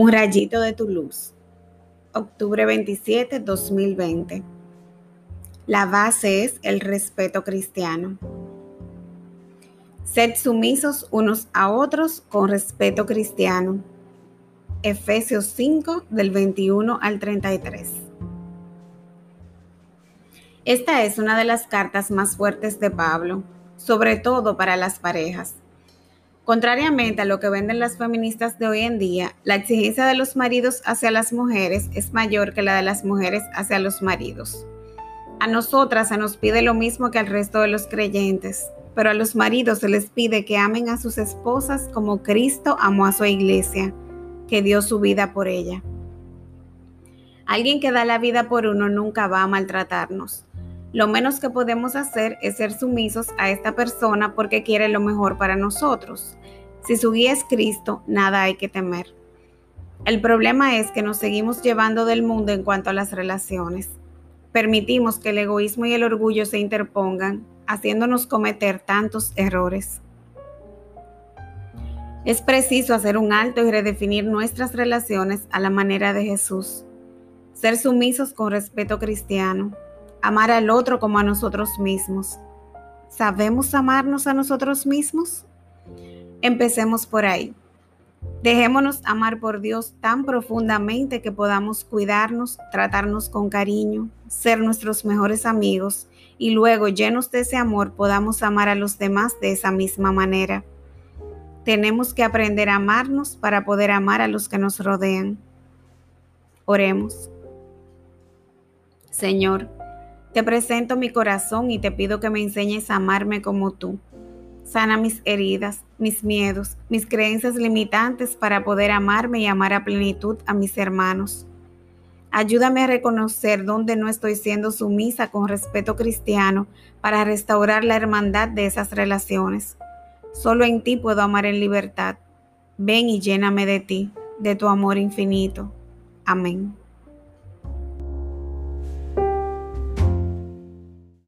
Un rayito de tu luz. Octubre 27, 2020. La base es el respeto cristiano. Sed sumisos unos a otros con respeto cristiano. Efesios 5 del 21 al 33. Esta es una de las cartas más fuertes de Pablo, sobre todo para las parejas Contrariamente a lo que venden las feministas de hoy en día, la exigencia de los maridos hacia las mujeres es mayor que la de las mujeres hacia los maridos. A nosotras se nos pide lo mismo que al resto de los creyentes, pero a los maridos se les pide que amen a sus esposas como Cristo amó a su iglesia, que dio su vida por ella. Alguien que da la vida por uno nunca va a maltratarnos. Lo menos que podemos hacer es ser sumisos a esta persona porque quiere lo mejor para nosotros. Si su guía es Cristo, nada hay que temer. El problema es que nos seguimos llevando del mundo en cuanto a las relaciones. Permitimos que el egoísmo y el orgullo se interpongan, haciéndonos cometer tantos errores. Es preciso hacer un alto y redefinir nuestras relaciones a la manera de Jesús. Ser sumisos con respeto cristiano, amar al otro como a nosotros mismos. ¿Sabemos amarnos a nosotros mismos? Empecemos por ahí. Dejémonos amar por Dios tan profundamente que podamos cuidarnos, tratarnos con cariño, ser nuestros mejores amigos y luego, llenos de ese amor, podamos amar a los demás de esa misma manera. Tenemos que aprender a amarnos para poder amar a los que nos rodean. Oremos. Señor, te presento mi corazón y te pido que me enseñes a amarme como tú. Sana mis heridas, mis miedos, mis creencias limitantes para poder amarme y amar a plenitud a mis hermanos. Ayúdame a reconocer dónde no estoy siendo sumisa con respeto cristiano para restaurar la hermandad de esas relaciones. Solo en ti puedo amar en libertad. Ven y lléname de ti, de tu amor infinito. Amén.